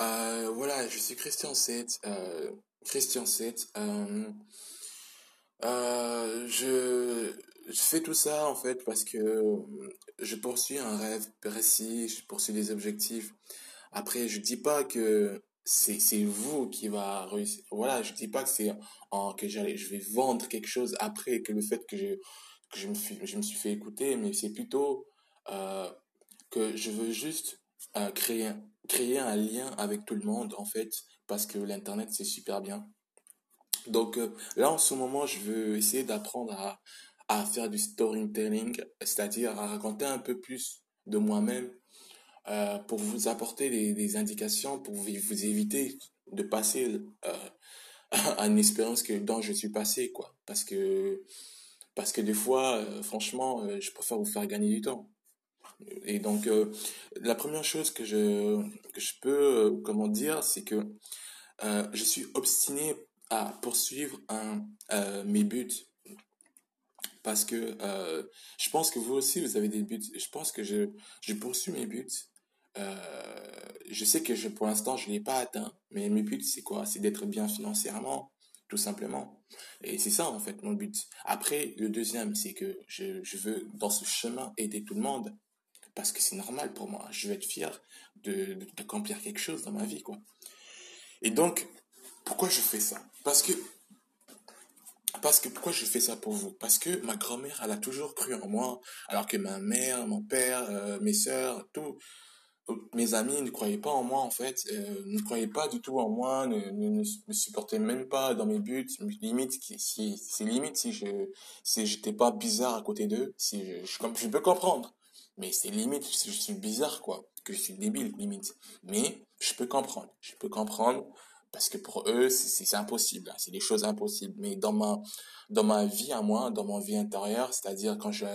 Euh, voilà, je suis Christian 7. Euh, Christian 7. Euh, je, fais tout ça en fait parce que je poursuis un rêve précis, je poursuis des objectifs. Après, je dis pas que c'est vous qui va réussir. Voilà, je dis pas que c'est en que j'allais je vais vendre quelque chose après que le fait que je que je me suis je me suis fait écouter, mais c'est plutôt que je veux juste créer créer un lien avec tout le monde en fait parce que l'internet c'est super bien. Donc euh, là en ce moment, je veux essayer d'apprendre à à faire du storytelling, c'est-à-dire à raconter un peu plus de moi-même euh, pour vous apporter des, indications, pour vous, éviter de passer euh, à une expérience que, dont je suis passé, quoi. Parce que, parce que des fois, franchement, je préfère vous faire gagner du temps. Et donc, euh, la première chose que je, que je peux, euh, comment dire, c'est que euh, je suis obstiné à poursuivre un, mes buts. Parce que je pense que vous aussi, vous avez des buts. Je pense que je, je poursuis mes buts. Je sais que je, pour l'instant, je ne l'ai pas atteint. Mais mes buts, c'est quoi? C'est d'être bien financièrement, tout simplement. Et c'est ça, en fait, mon but. Après, le deuxième, c'est que je, je veux, dans ce chemin, aider tout le monde. Parce que c'est normal pour moi. Je veux être fier de, de- d'accomplir quelque chose dans ma vie, quoi. Et donc, pourquoi je fais ça? Parce que parce que pourquoi je fais ça pour vous? Parce que ma grand-mère, elle a toujours cru en moi, alors que ma mère, mon père, euh, mes sœurs, tout, mes amis ne croyaient pas en moi en fait, euh, ne croyaient pas du tout en moi, ne, me supportaient même pas dans mes buts, limite si c'est limite si je si j'étais pas bizarre à côté d'eux, si je, je, je peux comprendre, mais c'est limite je suis bizarre quoi, que je suis débile limite, mais je peux comprendre, je peux comprendre parce que pour eux c'est impossible, hein, c'est des choses impossibles, mais dans ma dans ma vie à moi, dans ma vie intérieure, c'est-à-dire quand je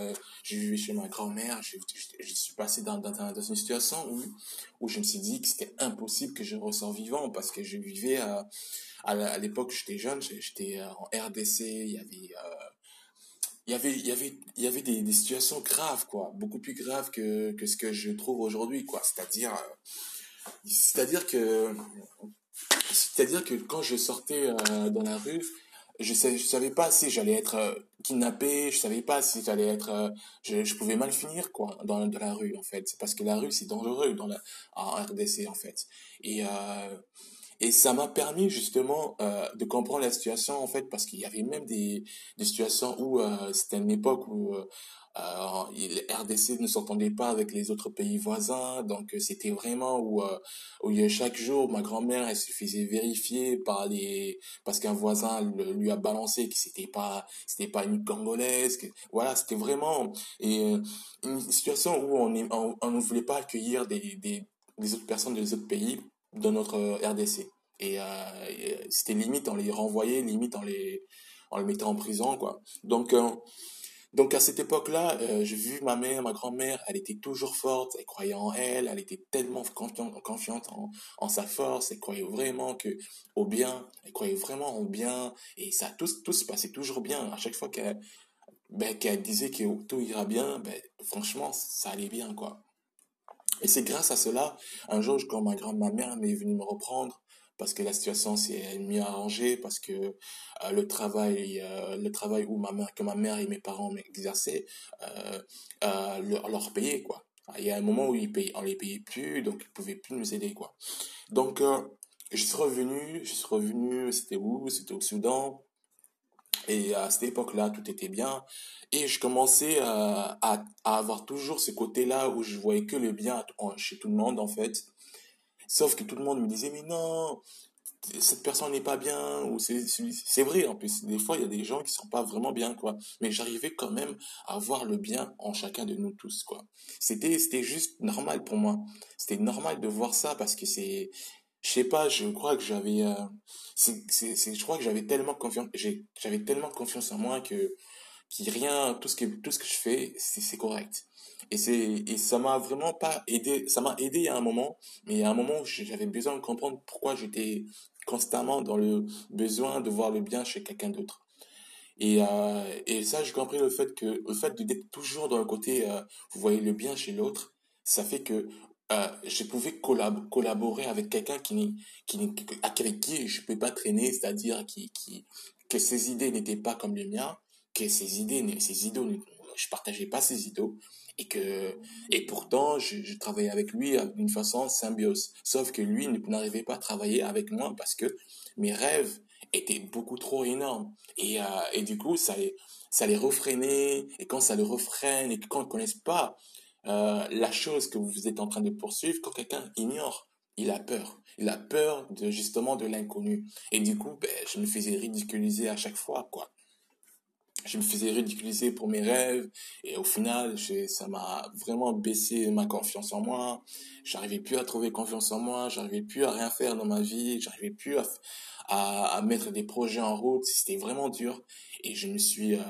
j'ai vécu chez ma grand-mère, je, je, je suis passé dans, dans, une situation où, où je me suis dit que c'était impossible que je ressors vivant parce que je vivais à, à l'époque j'étais jeune, j'étais euh, en RDC, il y avait, euh, il y avait, il y avait, il y avait des, situations graves, quoi, beaucoup plus graves que, que ce que je trouve aujourd'hui, quoi. C'est-à-dire, euh, c'est-à-dire que, c'est-à-dire que quand je sortais euh, dans la rue, je savais, je savais pas si j'allais être euh, kidnappé, je savais pas si j'allais être, je, je pouvais mal finir quoi dans, dans la rue en fait. C'est parce que la rue c'est dangereux dans la en RDC en fait. Et et ça m'a permis justement euh, de comprendre la situation en fait parce qu'il y avait même des des situations où euh, c'était une époque où euh, euh, les RDC ne s'entendait pas avec les autres pays voisins, donc euh, c'était vraiment où, où il y a chaque jour ma grand-mère elle se faisait vérifier par les parce qu'un voisin lui a balancé que c'était pas c'était pas une congolaise voilà c'était vraiment et euh, une situation où on est on, on ne voulait pas accueillir des, des des autres personnes des autres pays dans notre euh, RDC et, euh, et c'était limite on les renvoyait limite on les on les mettait en prison quoi donc euh, donc à cette époque-là, j'ai vu ma mère, ma grand-mère, elle était toujours forte, elle croyait en elle, elle était tellement confiante, en, en sa force, elle croyait vraiment que au bien, elle croyait vraiment au bien, et ça tout, tout se passait toujours bien. À chaque fois qu'elle ben, qu'elle disait que tout ira bien, ben, franchement, ça allait bien, quoi. Et c'est grâce à cela, un jour, quand ma grand ma mère m'est venue me reprendre, parce que la situation s'est mieux arrangée, parce que euh, le travail, euh, le travail où ma que ma mère et mes parents m'exerçaient, euh, euh, leur, leur payait, quoi. Il y a un moment où ils payaient, on les payait plus, donc ils pouvaient plus nous aider, quoi. Donc, je suis revenu, je suis revenu, c'était où? C'était au Soudan. Et à cette époque-là, tout était bien. Et je commençais à, à, à avoir toujours ce côté-là où je voyais que le bien en- chez tout le monde, en fait. Sauf que tout le monde me disait, mais non, cette personne n'est pas bien, ou c'est, vrai, en plus. Des fois, il y a des gens qui sont pas vraiment bien, quoi. Mais j'arrivais quand même à voir le bien en chacun de nous tous, quoi. C'était juste normal pour moi. C'était normal de voir ça parce que c'est, je sais pas, je crois que j'avais, euh, je crois que j'avais tellement confiance, j'avais tellement confiance en moi que, qui rien, tout ce que, tout ce que je fais, c'est, correct. Et c'est, et ça m'a vraiment pas aidé, ça m'a aidé à un moment, mais à un moment où j'avais besoin de comprendre pourquoi j'étais constamment dans le besoin de voir le bien chez quelqu'un d'autre. Et, euh, et ça, j'ai compris le fait que, le fait d'être toujours dans le côté, euh, vous voyez le bien chez l'autre, ça fait que euh, je pouvais collaborer avec quelqu'un qui, qui, avec qui je ne pouvais pas traîner, c'est-à-dire qui, que ses idées n'étaient pas comme les miens, que ses idées, ses idées, je partageais pas ses idées, et que, et pourtant, je, travaillais avec lui d'une façon symbiose. Sauf que lui n'arrivait pas à travailler avec moi parce que mes rêves étaient beaucoup trop énormes. Et, euh, du coup, ça les, ça les refrénait, et quand ça le refraine, et quand on ne connaisse pas euh, la chose que vous êtes en train de poursuivre, quand quelqu'un ignore, il a peur. Il a peur de justement de l'inconnu. Et du coup, ben, je me faisais ridiculiser à chaque fois, quoi. Je me faisais ridiculiser pour mes rêves et au final, ça m'a vraiment baissé ma confiance en moi. J'arrivais plus à trouver confiance en moi, j'arrivais plus à rien faire dans ma vie, j'arrivais plus à, à, mettre des projets en route. C'était vraiment dur et je me suis, euh,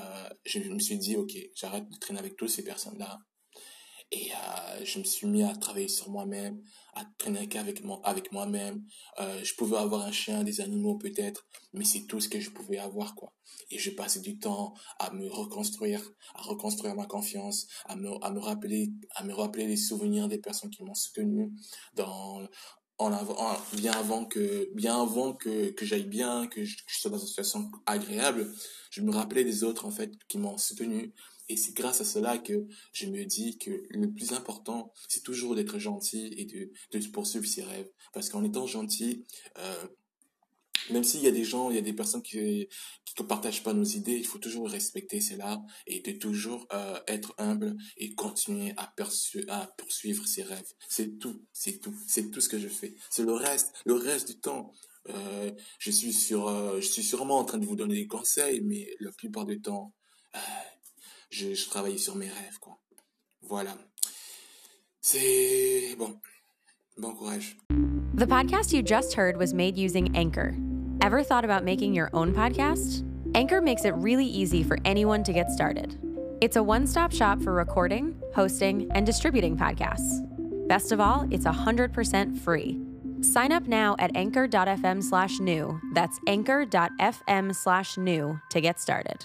je me suis dit, ok, j'arrête de traîner avec toutes ces personnes-là et euh, je me suis mis à travailler sur moi-même, à traîner avec, moi, avec moi-même. Euh, je pouvais avoir un chien, des animaux peut-être, mais c'est tout ce que je pouvais avoir, quoi. Et je passais du temps à me reconstruire, à reconstruire ma confiance, à me, à me rappeler, à me rappeler les souvenirs des personnes qui m'ont soutenu dans, en bien avant que, bien avant que, que j'aille bien, que je, que je sois dans une situation agréable, je me rappelais des autres, en fait, qui m'ont soutenu, et c'est grâce à cela que je me dis que le plus important, c'est toujours d'être gentil et de, de poursuivre ses rêves. Parce qu'en étant gentil, euh, même s'il y a des gens, il y a des personnes qui ne partagent pas nos idées, il faut toujours respecter cela et de toujours euh, être humble et continuer à, à poursuivre ses rêves. C'est tout, c'est tout, c'est tout ce que je fais. C'est le reste, le reste du temps. Euh, je suis sur, euh, je suis sûrement en train de vous donner des conseils, mais la plupart du temps, je, je travaillais sur mes rêves, quoi. Voilà. C'est bon. Bon courage. The podcast you just heard was made using Anchor. Ever thought about making your own podcast? Anchor makes it really easy for anyone to get started. It's a one stop shop for recording, hosting, and distributing podcasts. Best of all, it's 100% free. Sign up now at anchor.fm slash new. That's anchor.fm slash new to get started.